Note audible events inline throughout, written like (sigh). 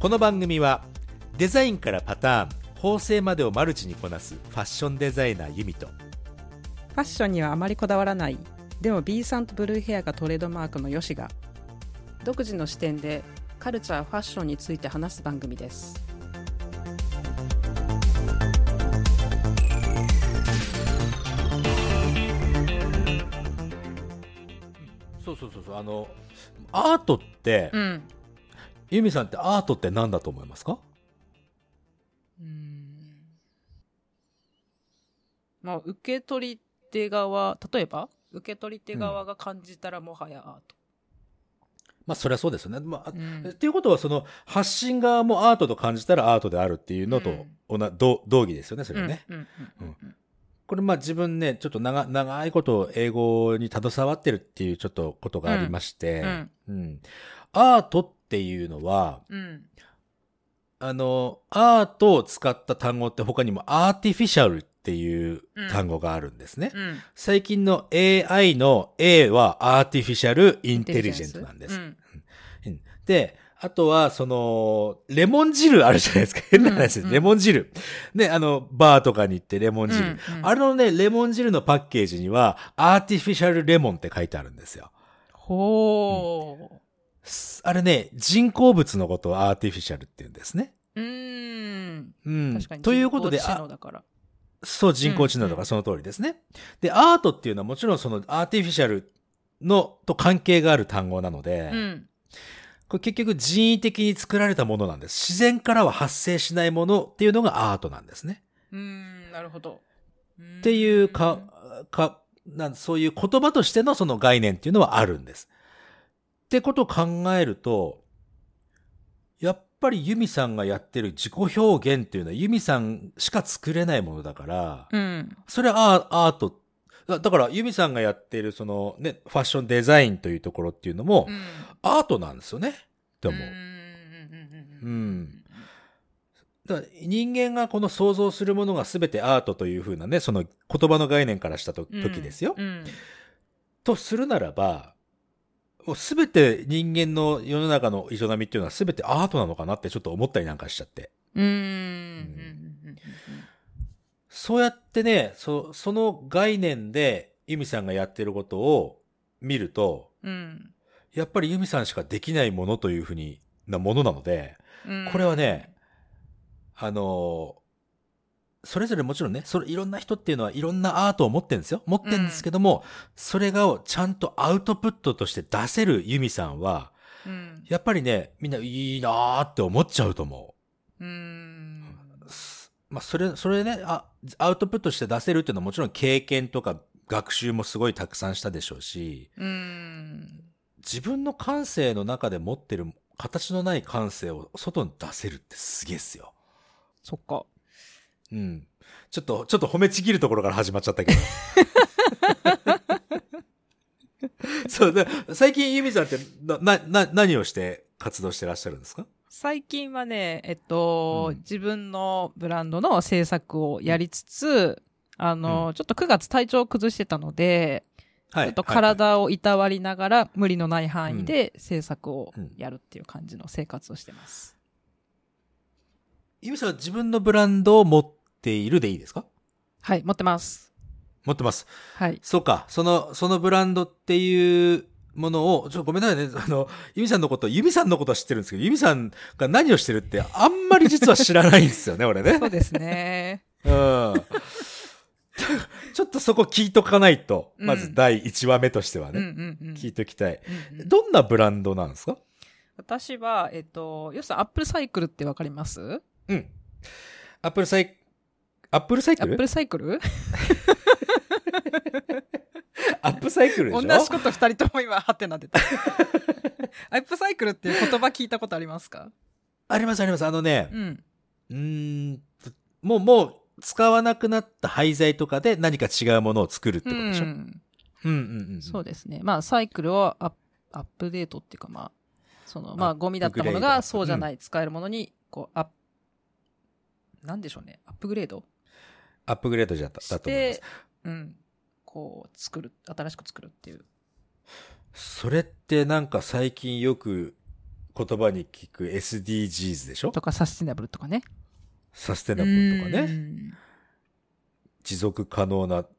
この番組はデザインからパターン縫製までをマルチにこなすファッションデザイナーユミと。ファッションにはあまりこだわらないでも B さんとブルーヘアがトレードマークのヨシが独自の視点でカルチャーファッションについて話す番組です。そうそうそうそう。あのアートって、うんユミさんってアートって何だと思いますか？うん。まあ受け取り手側例えば受け取り手側が感じたらもはやアート、まあそりゃそうですよね、まあうん。っていうことはその発信側もアートと感じたらアートであるっていうのとおな、同同義ですよねそれはね、うんうんうんうん。これまあ自分ねちょっと長長いこと英語に携わってるっていうちょっとことがありまして、うん。うん。アートっていうのはうんあのアートを使った単語って他にもアーティフィシャルっていう単語があるんですね、うん最近の AI の A はアーティフィシャルインテリジェントなんです。うんうんで、あとは、その、レモン汁あるじゃないですか。変な話です。うんうんレモン汁。ね、あの、バーとかに行ってレモン汁。うんうんあれのね、レモン汁のパッケージには、アーティフィシャルレモンって書いてあるんですよ。ほすあれね、人工物のことをアーティフィシャルって言うんですね。ううんうん。確かにということで、人工知能あだからそう、人工知能とうんうんかその通りですね。で、アートっていうのはもちろんそのアーティフィシャルのと関係がある単語なので、うんこれ結局人為的に作られたものなんです。自然からは発生しないものっていうのがアートなんですね。うんなるほどっていうか、か、なんそういう言葉としてのその概念っていうのはあるんです。ってことを考えると、やっぱりユミさんがやってる自己表現っていうのはユミさんしか作れないものだから、うんそれはアアート。だだからユミさんがやってるそのね、ファッションデザインというところっていうのも、うんアートなんですよね。って思う。うんうんうんだから人間がこの想像するものが全てアートというふうなね、その言葉の概念からしたとうん時ですよ。うんとするならば、もう全て人間の世の中の営みっていうのは全てアートなのかなってちょっと思ったりなんかしちゃって。うん。そうやってね、そその概念でユミさん。がやってることを見ると、うん。やっぱりユミさん。しかできないものというふうになものなので、うん。これはね、あのそれぞれもちろんね、それいろんな人っていうのはいろんなアートを持ってるんですよ。持ってるんですけども、それがちゃんとアウトプットとして出せるユミさんは、うんやっぱりね、みんないいなーって思っちゃうと思うんう。すまあ、それ、それねあ、アウトプットして出せるっていうのはもちろん経験とか学習もすごいたくさんしたでしょうし、うん自分の感性の中で持ってる形のない感性を外に出せるってすげえっすよ。そっかうん。ちょっと、ちょっと褒めちぎるところから始まっちゃったけど。(laughs) そうで、最近ユミさんってな、な、な、何をして活動してらっしゃるんですか？最近はね、えっと、うん。自分のブランドの制作をやりつつ、あの、ちょっと9月体調を崩してたので、はちょっと体をいたわりながら、無理のない範囲で制作をやるっていう感じの生活をしてます。ユミさんは自分のブランドを持っているでいいですか？はい、持ってます。持ってます。はい。そうか。その、そのブランドっていうものを、ちょっとごめんなさいね。(laughs) あの、ユミさんのこと、ユミさんのことは知ってるんですけど、ユミさんが何をしてるってあんまり実は知らないんですよね、(laughs) 俺ね。そうですね。(laughs) うん。ちょっとそこ聞いとかないと、うんまず第1話目としてはうんね、うんうん。聞いときたい。うんうんどんなブランドなんですか？私は、えっと、要するにアップルサイクルってわかります？うん。アップルサイ、アップルサイクル？アップルサイクル？アップサイクルでしょ？同じこと二人とも今、ハテナ出た。アップサイクルっていう言葉聞いたことありますか？ありますあります。あのねう、ん。うーん、もう、もう、使わなくなった廃材とかで何か違うものを作るってことでしょ、うん、んうんうんうんそうですね。まあ、サイクルをアップデートっていうか、まあ、その、まあ、ゴミだったものがそうじゃない、使えるものに、こう、アップ、なんでしょうね。アップグレード？アップグレードじゃだと思いまてす。、うん。こう、作る、新しく作るっていう。それってなんか最近よく言葉に聞く SDGs でしょ？とかサスティナブルとかね。サステナブルとかうね。ん持続可能なっ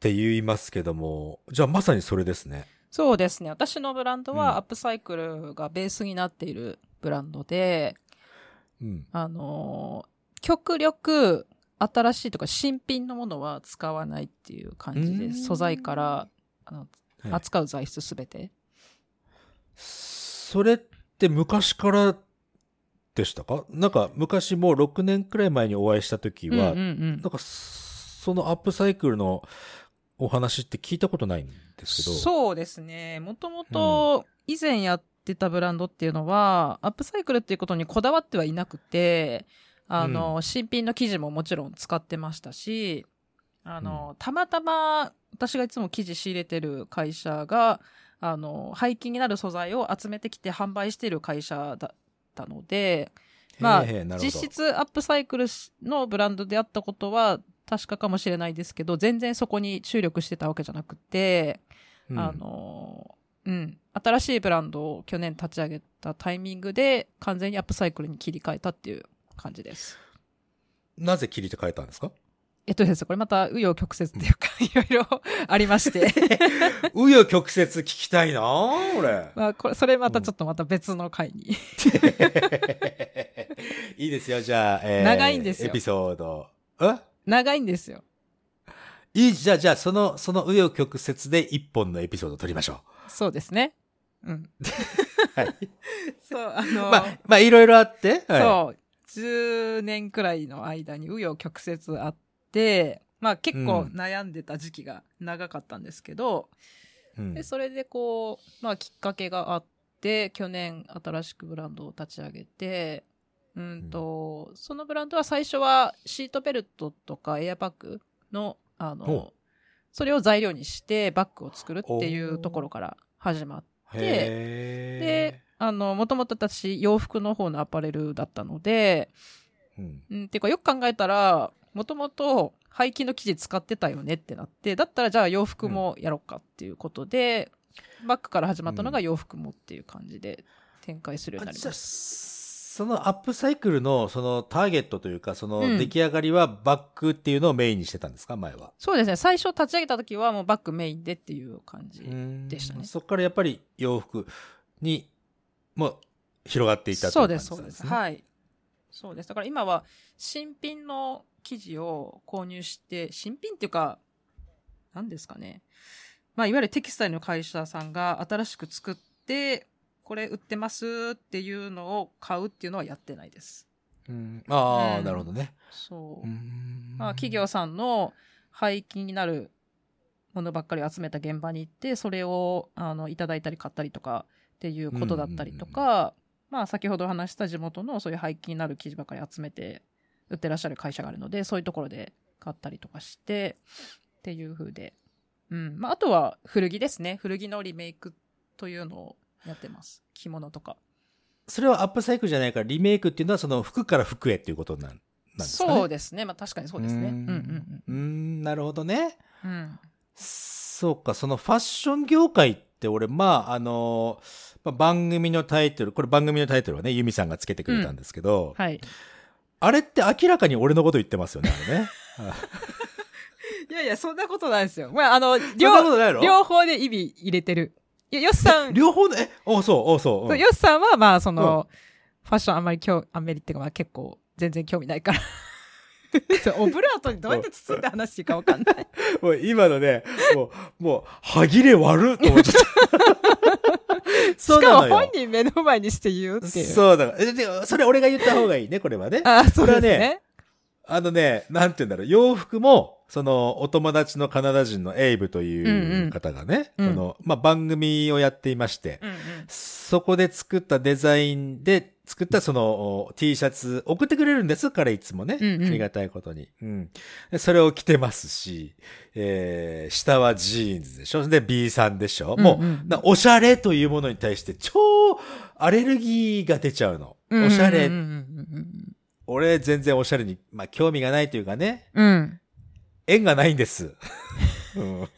て言いますけども、じゃあまさにそれですね。そうですね。私のブランドうんはアップサイクルがベースになっているブランドで、うん。あのー極力新しいとか新品のものは使わないっていう感じです。素材からあのはい扱う材質すべて。それって昔からでしたか？なんか昔もう6年くらい前にお会いした時は、うんうんうんなんかそのアップサイクルのお話って聞いたことないんですけど。そうですね。もともと以前やってたブランドっていうのは、アップサイクルっていうことにこだわってはいなくて、あの、新品の生地ももちろん使ってましたし、あの、たまたま私がいつも生地仕入れてる会社が、あの、廃棄になる素材を集めてきて販売している会社だったので、まあ実質アップサイクルのブランドであったことは確かかもしれないですけど、全然そこに注力してたわけじゃなくて、うん。あの、うん、新しいブランドを去年立ち上げたタイミングで完全にアップサイクルに切り替えたっていう感じです。なぜ切りて変えたんですか？えっとですね、これまた紆余曲折っていうか、(laughs) いろいろ (laughs) ありまして、(laughs) 紆余曲折聞きたいな俺。まあ、これ、それまたちょっとまた別の回に。いいですよ、じゃあ、えー長いんですよエピソード。え？長いんですよ。いい、じゃあ、じゃあ、その、その紆余曲折で一本のエピソードを取りましょそうですね。うん。う。はい。そう、あの、まあ、まあ、いろいろあって、はい、そう、10年くらいの間に紆余曲折あって、まあ結構うん。悩んでた時期が長かったんですけど、うん。でそれでこう、まあきっかけがあって、去年新しくブランドを立ち上げて、うんと、そのブランドは最初はシートベルトとかエアバッグの、あほの、それを材料にしてバッグを作るっていうところから始まって、へで、あの、もともと私洋服の方のアパレルだったので、ーうんうん、ていうかよく考えたら、もともと廃棄の生地使ってたよねってなって、だったらじゃあ洋服もやろうかっていうことで、バッグから始まったのが洋服もっていう感じで展開するようになりました。そのアップサイクルのそのターゲットというか、そのうん出来上がりはバッグっていうのをメインにしてたんですか、前は。そうですね。最初立ち上げた時はもうバッグメインでっていう感じ。でしたねそこからやっぱり洋服にも広がっていったといそうです、感じそうです。ねはい。そうです。だから今は新品の生地を購入して、新品っていうか、何ですかね。まあ、いわゆるテキスタイルの会社さんが新しく作って、これ売ってますっていうのを買うっていうのはやってないです。うんああ、うんなるほどね。そう。うんまあ、企業さんの廃棄になるものばっかりを集めた現場に行って、それをあのいただいたり買ったりとかっていうことだったりとか、まあ、先ほど話した地元のそういう廃棄になる生地ばっかり集めて売ってらっしゃる会社があるので、そういうところで買ったりとかして、っていう風で。うん。まあ、あとは古着ですね。古着のリメイクというのをやってます。着物とか。それはアップサイクルじゃないから、リメイクっていうのはその服から服へっていうことなんですかね？そうですね。まあ、確かにそうですね。うんうんうーん、なるほどね。うん。うん。そうか、そのファッション業界って俺、まあ、あの、まあ、番組のタイトル、これ番組のタイトルはね、ユミさんがつけてくれたんですけど、はい。あれって明らかに俺のこと言ってますよね、あれね。(laughs) (laughs) いやいや、そんなことないですよ。まあ、あの、両両方で意味入れてる。いや、ヨスさん、両方ね、え、おそう、おそう。うんヨスさんは、まあ、その、ファッションあんまり興あんまりっていうか、まあ、結構、全然興味ないから。オブラートにどうやって包んで話していいかわかんない。(laughs) もう今のね、もう、もう、歯切れ悪っと思っちゃった。そしかも本。人目の前にして言うっていう。そうだから。えでそれ俺が言った方がいいね、これはね。(laughs) あ、そうですこれはね。あのね、なんて言うんだろう、洋服も、その、お友達のカナダ人のエイブという方がね、うんうんこの、まあ、番組をやっていまして、うんうん。そこで作ったデザインで作ったそのお T シャツ送ってくれるんです、彼いつもね。うんうんありがたいことに。うん。でそれを着てますし、えー、下はジーンズでしょで、B さんでしょ、もうんうんうな、おしゃれというものに対して超アレルギーが出ちゃうの。おしゃれ、うんうん俺全然おしゃれに、まあ、興味がないというかね、うんうん。うん。縁がないんです。(laughs) うん、っ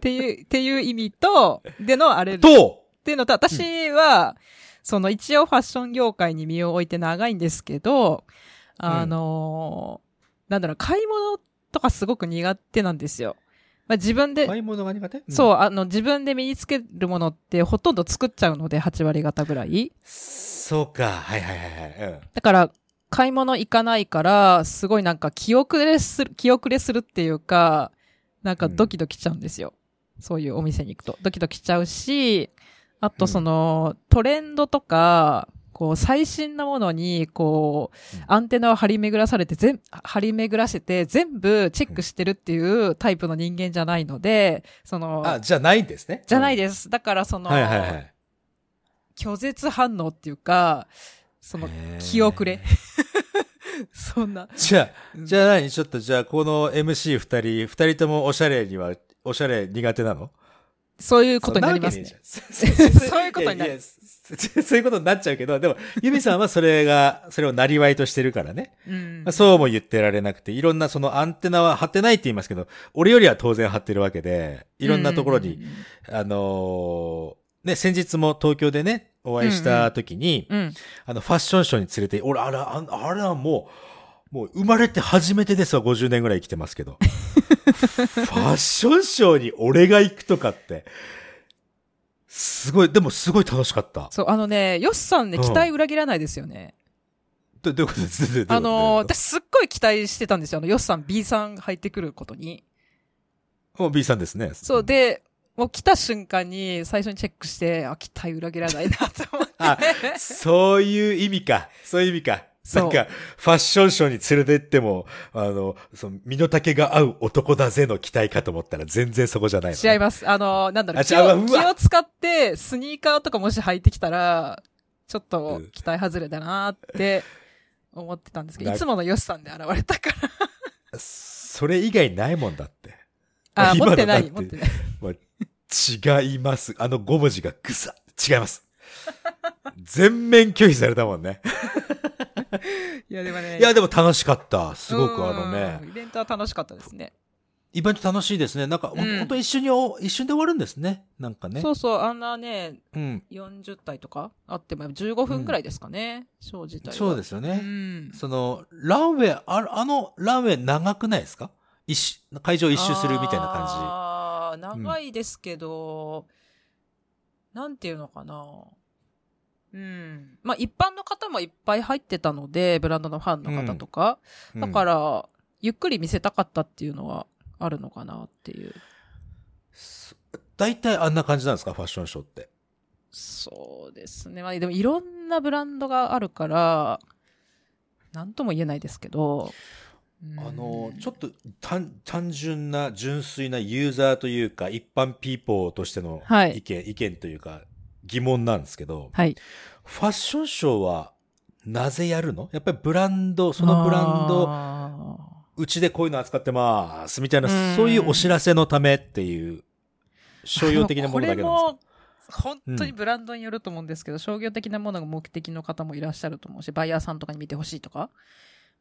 ていう、っていう意味と、でのあれっと、ていうのと、私は、その一応ファッション業界に身を置いて長いんですけど、あのーなんだろう、買い物とかすごく苦手なんですよ。まあ、自分で、買い物が苦手？そう、あの、自分で身につけるものってほとんど作っちゃうので、8割方ぐらい。そうか。はいはいはいはい。うん。だから、買い物行かないから、すごいなんか気遅れする、気遅れするっていうか、なんかドキドキしちゃうんですよ。そういうお店に行くと。ドキドキしちゃうし、あとその、トレンドとか、こう、最新なものに、こううん、アンテナを張り巡らされて、全、張り巡らせて、全部チェックしてるっていうタイプの人間じゃないので、その、あ、じゃないんですね。じゃないでです。だからその、はいはいはい。拒絶反応っていうか、その、気遅れ。(laughs) そんな。じゃあ、うんじゃあ何ちょっとじゃあこの MC 二人、二人ともおしゃれには、おしゃれ苦手なの？そういうことになりますね。そういうことになるそ (laughs) そういうことになっちゃうけど、でも、ユミさんはそれが、それをなりわいとしてるからね。うんまあそうも言ってられなくて、いろんなそのアンテナは張ってないって言いますけど、俺よりは当然張ってるわけで、いろんなところに、。あのーね、先日も東京でね、お会いした時に、うん。あの、ファッションショーに連れて、俺、あれ、ああれはもう、もう生まれて初めてですわ、50年ぐらい生きてますけど。(laughs) ファッションショーに俺が行くとかって、すごい、でもすごい楽しかった。そう、あのね、ヨシさんね、うん期待裏切らないですよね。どどういうこと？(laughs) ですあのー、私すっごい期待してたんですよ。あの、ヨシさん B さん入ってくることに。ともう B さんですね。そう、で、もう来た瞬間に最初にチェックして、あ、期待裏切らないなと思って。あ、そういう意味か。そういう意味か。なんか、ファッションショーに連れてっても、あの、その、身の丈が合う男だぜの期待かと思ったら全然そこじゃないの、ね。違います。あのー、なんだろう、あ気を気を使って、スニーカーとかもし履いてきたら、ちょっと期待外れだなって思ってたんですけど、ないつものヨシさんで現れたから。それ以外ないもんだって。あ、今の持ってない、持ってない。まあ違います。あの5文字がぐさ違います。全面拒否されたもんね。(laughs) いや、でもね。いや、でも楽しかった。すごくあのうんね。イベントは楽しかったですね。イベント楽しいですね。なんか、うんほんと一緒にお、一瞬で終わるんですね。なんかね。そうそう、あんなね、うん。40体とかあっても15分くらいですかね、ショー自体は。そうですよね。うん。その、ランウェイ、ああのランウェイ長くないですか？一周、会場一周するみたいな感ああ、長いですけど、なんていうのかな。うん。まあ、一般の方もいっぱい入ってたので、ブランドのファンの方とか。じ。。だからら、ゆっくり見せたかったっていうのはあるのかなっていう。大体あんな感じなんですか？ファッションショーって。そうですね。まあ、でもいろんなブランドがあるから、なんとも言えないですけど。うんあの、ちょっと単単純な純粋なユーザーというか、一般ピーポーとしてのはい意見、意見というか、疑問なんですけど、はい。ファッションショーはなぜやるの？やっぱりブランド、そのブランド、あうちでこういうの扱ってます、みたいなう、ん。そういうお知らせのためっていう、ー商用的なものだけなんですか？本当にブランドによると思うんですけど、商業的なものが目的の方もいらっしゃると思うし、バイヤーさんとかに見てほしいとか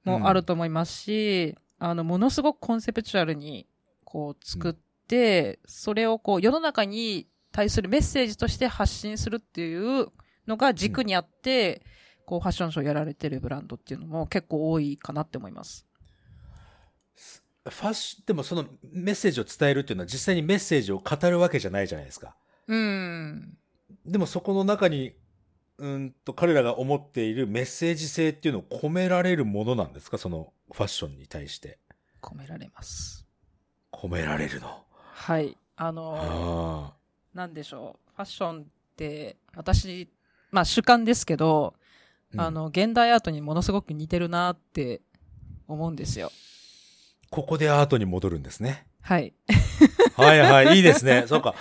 もあると思いますし、あの、ものすごくコンセプチュアルにこう作って、それをこう世の中に対するメッセージとして発信するっていうのが軸にあって、こうファッションショーやられてるブランドっていうのも結構多いかなって思います。ファッシでもそのメッセージを伝えるっていうのは実際にメッセージを語るわけじゃないじゃないですか。うん。でもそこの中に、うんと彼らが思っているメッセージ性っていうのを込められるものなんですか？そのファッションに対して。込められます。込められるの。はい。あのあなんでしょう。ファッションって、私、まあ主観ですけど、ああ、の、現代アートにものすごく似てるなって思うんですよ。ここでアートに戻るんですね。はい。はいはい、いいですね。(laughs) そうか。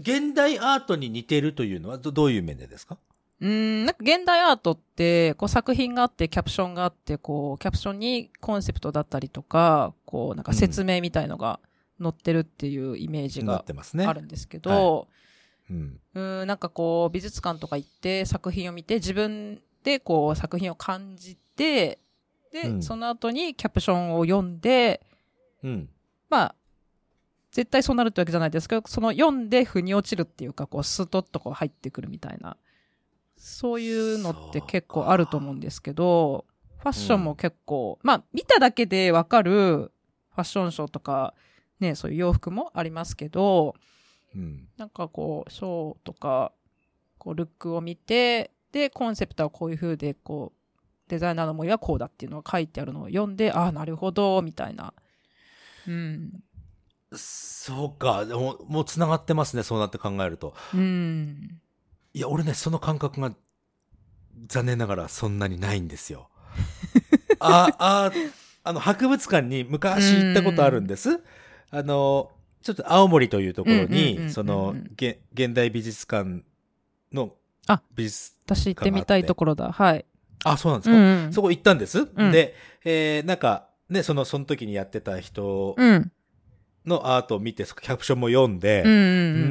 現代アートに似てるというのはどどういう面でですか？うーん、なんか現代アートって、こう作品があって、キャプションがあって、こう、キャプションにコンセプトだったりとか、こう、なんか説明みたいのが載ってるっていうイメージがてますね。あるんですけど、うん。うーん、なんかこう、美術館とか行って作品を見て、自分でこう、作品を感じて、で、うんその後にキャプションを読んで、うん。まあ、絶対そうなるってわけじゃないですけど、その読んで腑に落ちるっていうか、こう、ストッとこう入ってくるみたいな、そういうのって結構あると思うんですけど、ファッションも結構、まあ、見ただけでわかるファッションショーとか、ね、そういう洋服もありますけど、うん。なんかこう、ショーとか、こう、ルックを見て、で、コンセプトはこういう風で、こう、デザイナーの思いはこうだっていうのが書いてあるのを読んで、ああ、なるほど、みたいな。うん。そうか。でももう繋がってますね。そうなって考えると。うん。いや、俺ね、その感覚が、残念ながらそんなにないんですよ。(laughs) あ、あ、あの、博物館に昔行ったことあるんです。あの、ちょっと青森というところうんうんうんうんうに、んその、現現代美術館のあ美術、私行ってみたいところだ。はい。あ、そうなんですか？うん、うん。そこ行ったんです？うんで、えーなんか、ね、その、その時にやってた人うん。のアートを見て、キャプションも読んで、うん。ううー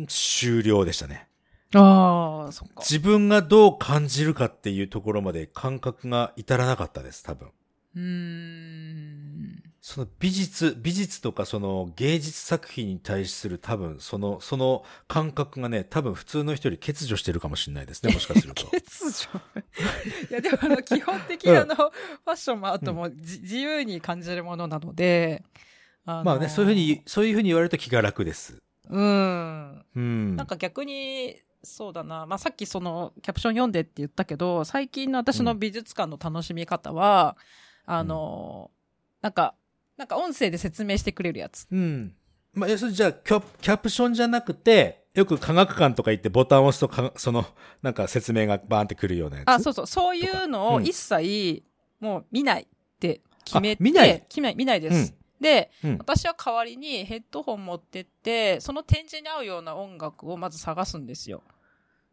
ん。ん、終了でしたね。ああ、そっか。自分がどう感じるかっていうところまで感覚が至らなかったです、多分。うーん。その美術、美術とかその芸術作品に対する多分、その、その感覚がね、多分普通の人より欠如してるかもしれないですね、(laughs) もしかすると。欠如？(laughs) いや、でもあの、基本的にあの、(laughs) ファッションもアートもじ自由に感じるものなので、あのまあね、そういうふうに、そういうふうに言われると気が楽です。うん。うん。なんか逆に、そうだな。まあ、さっきその、キャプション読んでって言ったけど、最近の私の美術館の楽しみ方は、あの、なんか、なんか音声で説明してくれるやつ。うん。まあ、要するにじゃあキャ、キャプションじゃなくて、よく科学館とか行ってボタンを押すとか、その、なんか説明がバーンってくるようなやつ？あ、そうそう。そういうのをうん一切、もう見ないって決めて、あ見ない？決め見ないです。で、うん。私は代わりにヘッドホン持ってって、その展示に合うような音楽をまず探すんですよ。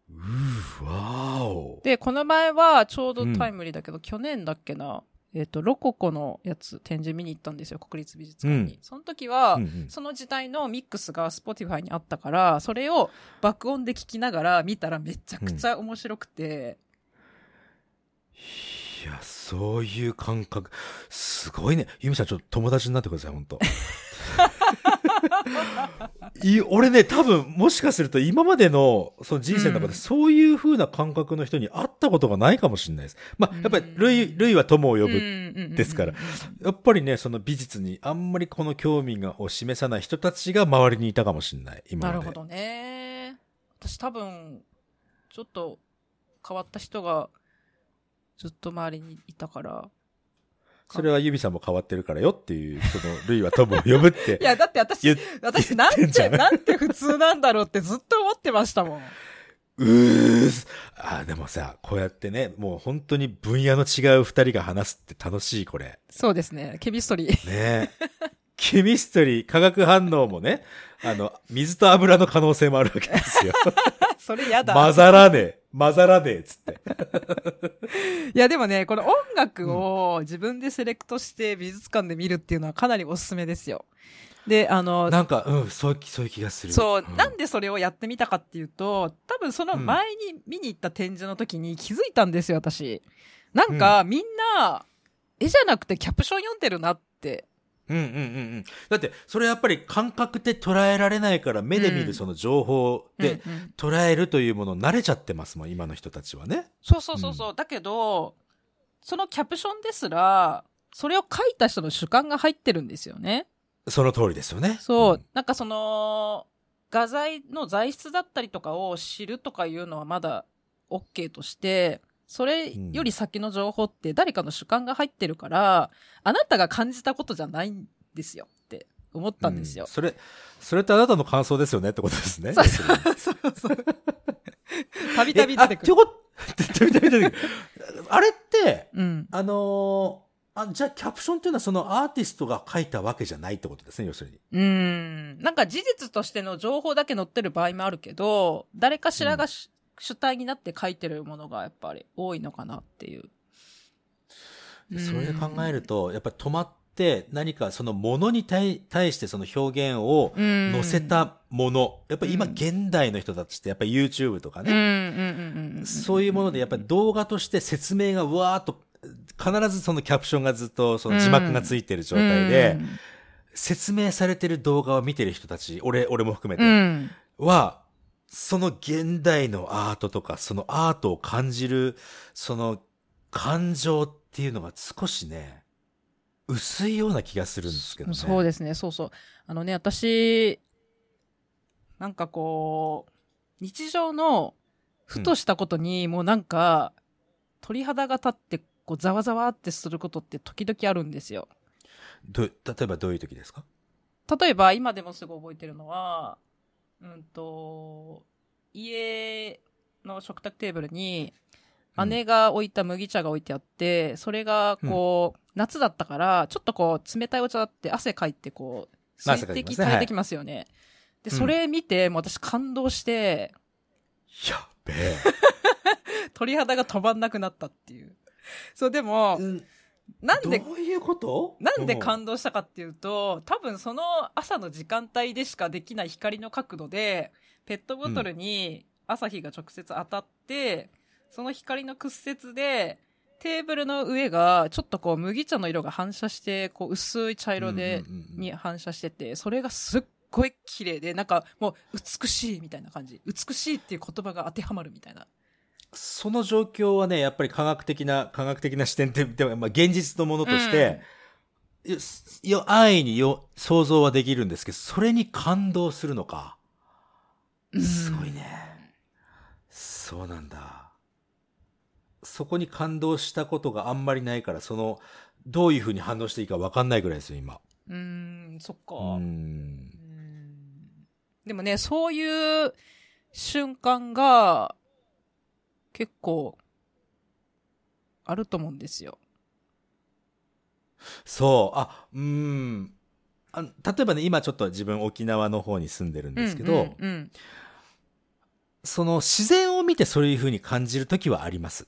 うー、わーお。で、この前はちょうどタイムリーだけど、去年だっけな、えっ、と、ロココのやつ展示見に行ったんですよ、国立美術館に。うんその時は、うんうんその時代のミックスが Spotify にあったから、それを爆音で聞きながら見たらめちゃくちゃ面白くて、いや、そういう感覚。すごいね。ゆみさん、ちょっと友達になってください、本当 (laughs) (laughs) い俺ね、多分、もしかすると今までのその人生の中うんでそういう風な感覚の人に会ったことがないかもしれないです。まあ、やっぱりうん、類、類は友を呼ぶ。ぶですからやっぱりね、その美術にあんまりこの興味がを示さない人たちが周りにいたかもしれない。今まで。なるほどね。私多分、ちょっと変わった人がずっと周りにいたから。それはゆみさんも変わってるからよっていう、その、類は友を呼ぶって (laughs) い。や、だって私私なんて、なんて普通なんだろうってずっと思ってましたもん。うーす。あ、でもさ、こうやってね、もう本当に分野の違う二人が話すって楽しい、これ。そうですね。ケミストリー。ねケミストリー、化学反応もね、あの、水と油の可能性もあるわけですよ。(laughs) それやだ。混ざらねえ、混ざらねえ、つって。(laughs) いや、でもね、この音楽を自分でセレクトして美術館で見るっていうのはかなりおすすめですよ。で、あの、なんか、うん、そういう気、そういう気がする。そう、んなんでそれをやってみたかっていうと、多分その前に見に行った展示の時に気づいたんですよ、私。なんか、みんな、絵じゃなくてキャプション読んでるなって。うんうんうんうん。だって、それやっぱり感覚で捉えられないから、目で見うんるその情報でうんうん捉えるというもの慣れちゃってますもん、今の人たちはね。そうそうそうそう。だけど、そのキャプションですら、それを書いた人の主観が入ってるんですよね。その通りですよね。そう、んなんかその、画材の材質だったりとかを知るとかいうのはまだ OK として、それより先の情報って誰かの主観が入ってるから、あなたが感じたことじゃないんですよって思ったんですよう。それ、それってあなたの感想ですよねってことですね。そうそうそう。(laughs) たびたび出てくる。たびたび出てくる。あれって、うん。あのーあ、じゃあキャプションっていうのはそのアーティストが書いたわけじゃないってことですね、要するに。うん。なんか事実としての情報だけ載ってる場合もあるけど、誰かしらがし、主体になって書いてるものがやっぱり多いのかなっていう。それで考えると、やっぱり止まって何かそのものに対対してその表現をうん載せたもの、やっぱり今うん現代の人たちってやっぱり YouTube とかね。そういうものでやっぱり動画として説明がわーっと、必ずそのキャプションがずっとその字幕がついてる状態で、説明されてる動画を見てる人たち、俺、俺も含めうて、ん。は、その現代のアートとか、そのアートを感じる、その感情っていうのが少しね、薄いような気がするんですけどね。そうですね、そうそう。あのね、私、なんかこう、日常のふとしたことに、もうなんか、鳥肌が立って、こう、ざわざわってすることって時々あるんですよ。ど例えばどういう時ですか？例えば、今でもすぐ覚えてるのは、うんと、家の食卓テーブルに、姉が置いた麦茶が置いてあって、それがこう、夏だったから、ちょっとこう、冷たいお茶だって汗かいてこう、まあ水滴垂れてきますよね。で、うんそれ見て、もう私感動して、やっべえ。(laughs) 鳥肌が止まんなくなったっていう。そう、でも、うんなんで、どういうこと？なんでうん感動したかっていうと、多分その朝の時間帯でしかできない光の角度で、ペットボトルに朝日が直接当たって、その光の屈折で、テーブルの上がちょっとこう麦茶の色が反射して、こう薄い茶色で、うんうんうんうんに反射してて、それがすっごい綺麗で、なんかもう美しいみたいな感じ。美しいっていう言葉が当てはまるみたいな。その状況はね、やっぱり科学的な、科学的な視点で、でもまあ、現実のものとして、よよ安易によ想像はできるんですけど、それに感動するのか。すごいね。そうなんだ。そこに感動したことがあんまりないから、その、どういうふうに反応していいか分かんないぐらいですよ、今。うーん、そっか。ううんんでもね、そういう瞬間が結構あると思うんですよ。そう、あ、うーん。あ例えばね、今ちょっと自分沖縄の方に住んでるんですけど、うんうんその自然を見てそういうふうに感じるときはあります。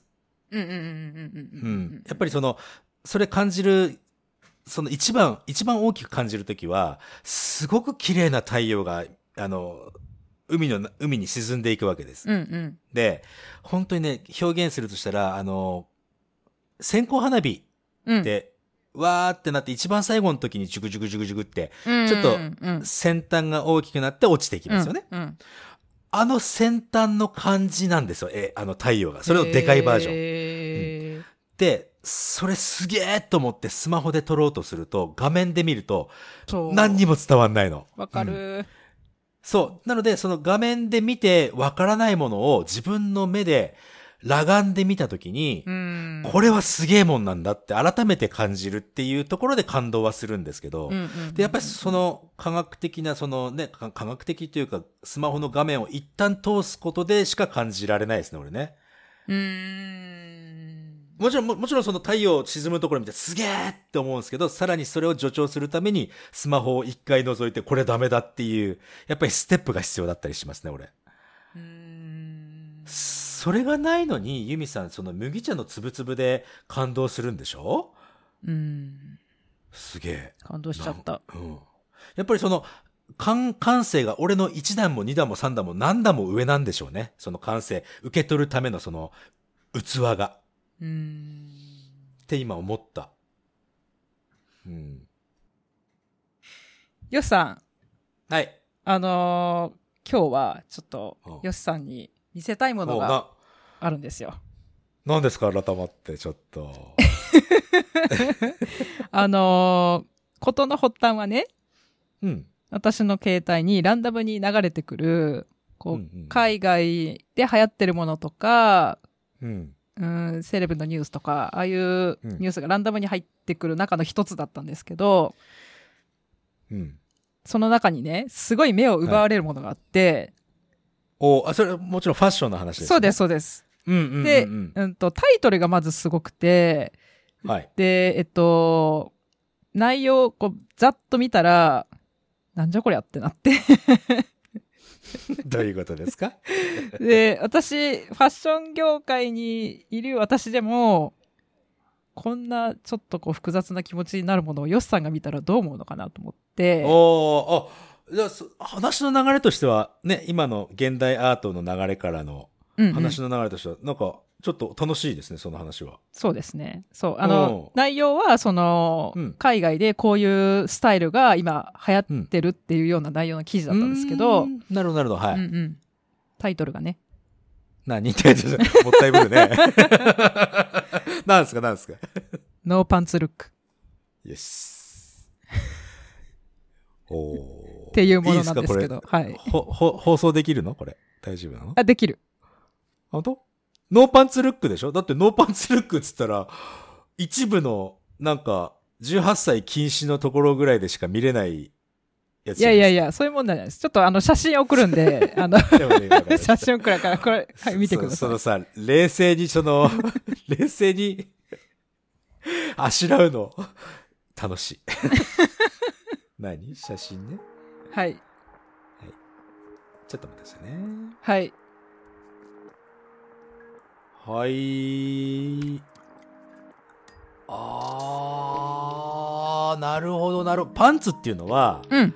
うんうんうんうんうんううんん。やっぱりその、それ感じる、その一番、一番大きく感じるときは、すごく綺麗な太陽が、あの、海の、海に沈んでいくわけです。うんうんで、本当にね、表現するとしたら、あの、線香花火うんで、わーってなって一番最後の時にジュグジュグジュグジュグって、うんちょっとうんうん先端が大きくなって落ちていきますよね。うんうんあの先端の感じなんですよ。え、あの太陽が。それのでかいバージョン。で、それすげえと思ってスマホで撮ろうとすると、画面で見ると何にも伝わんないの。わかうんる。そう。なので、その画面で見てわからないものを自分の目で裸眼で見たときに、うん。これはすげえもんなんだって改めて感じるっていうところで感動はするんですけど、うんうんうんで、やっぱりその科学的な、そのね、か科学的というか、スマホの画面を一旦通すことでしか感じられないですね、俺ね。うーん。もちろん、ももちろんその太陽沈むところ見てすげえって思うんですけど、さらにそれを助長するためにスマホを一回覗いてこれダメだっていう、やっぱりステップが必要だったりしますね、俺。それがないのに、ユミさん、その麦茶のつぶつぶで感動するんでしょ？うん。すげえ。感動しちゃった。うん。やっぱりその、感、感性が俺の1段も2段も3段も何段も上なんでしょうね。その感性、受け取るためのその、器が。うーん。って今思った。うん。よしさん、はい。あのー今日はちょっとうん、よしさんに見せたいものがな、あるんですよ。何ですか改まって、ちょっと。(laughs) あのーことの発端はね、うん。私の携帯にランダムに流れてくる、こう、うんうん海外で流行ってるものとか、うん。うん、セレブのニュースとか、ああいううんニュースがランダムに入ってくる中の一つだったんですけど、うん。その中にね、すごい目を奪われるものがあって、おあ、それ、もちろんファッションの話です、ね。そうです、そうです。うんうんうん、うん。で、うんと、タイトルがまずすごくて、はい。で、えっと、内容をこう、ざっと見たら、なんじゃこりゃってなって。(laughs) どういうことですか？で、私、ファッション業界にいる私でも、こんなちょっとこう複雑な気持ちになるものをヨシさんが見たらどう思うのかなと思って、おーあ、じゃあそ話の流れとしては、ね、今の現代アートの流れからのうんうん。話の流れとしては、なんか、ちょっと楽しいですね、その話は。そうですね。そう。あの内容は、その、うん海外でこういうスタイルが今流行ってるっていうような内容の記事だったんですけど、なるほど、なるほど、はい。うんうんタイトルがね。何？ってやつもったいぶるね。なんですか、なんですか？ノーパンツルックイエス。おーっていうものなんですいいけど。はい。ほ、ほ、放送できるの？これ。大丈夫なの？あ、できる。本当？ノーパンツルックでしょ？だってノーパンツルックっつったら、一部の、なんか、18歳禁止のところぐらいでしか見れないやついやいやいや。や、そういうもんじゃないです。ちょっとあの、写真送るんで、(laughs) あの、ね写真送るから、これ、はい、見てくださいそその。さ、冷静にその、(laughs) 冷静に、あしらうの、楽しい。(laughs) 何？写真ね。はい。ちょっと待ってくださいね。はい。はい。あー、なるほど、なるほど。パンツっていうのは、うん。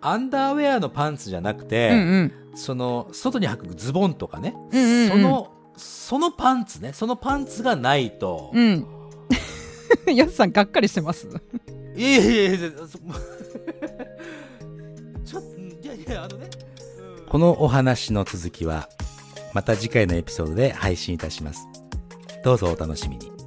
アンダーウェアのパンツじゃなくて、うんうん。その、外に履くズボンとかね、うんうんうんその、そのパンツね、そのパンツがないと、うん。(laughs) やすさん、がっかりしてます。いやいやいやいや、そ (laughs) ちょっと、いやいや、あのね、このお話の続きはまた次回のエピソードで配信いたします。どうぞお楽しみに。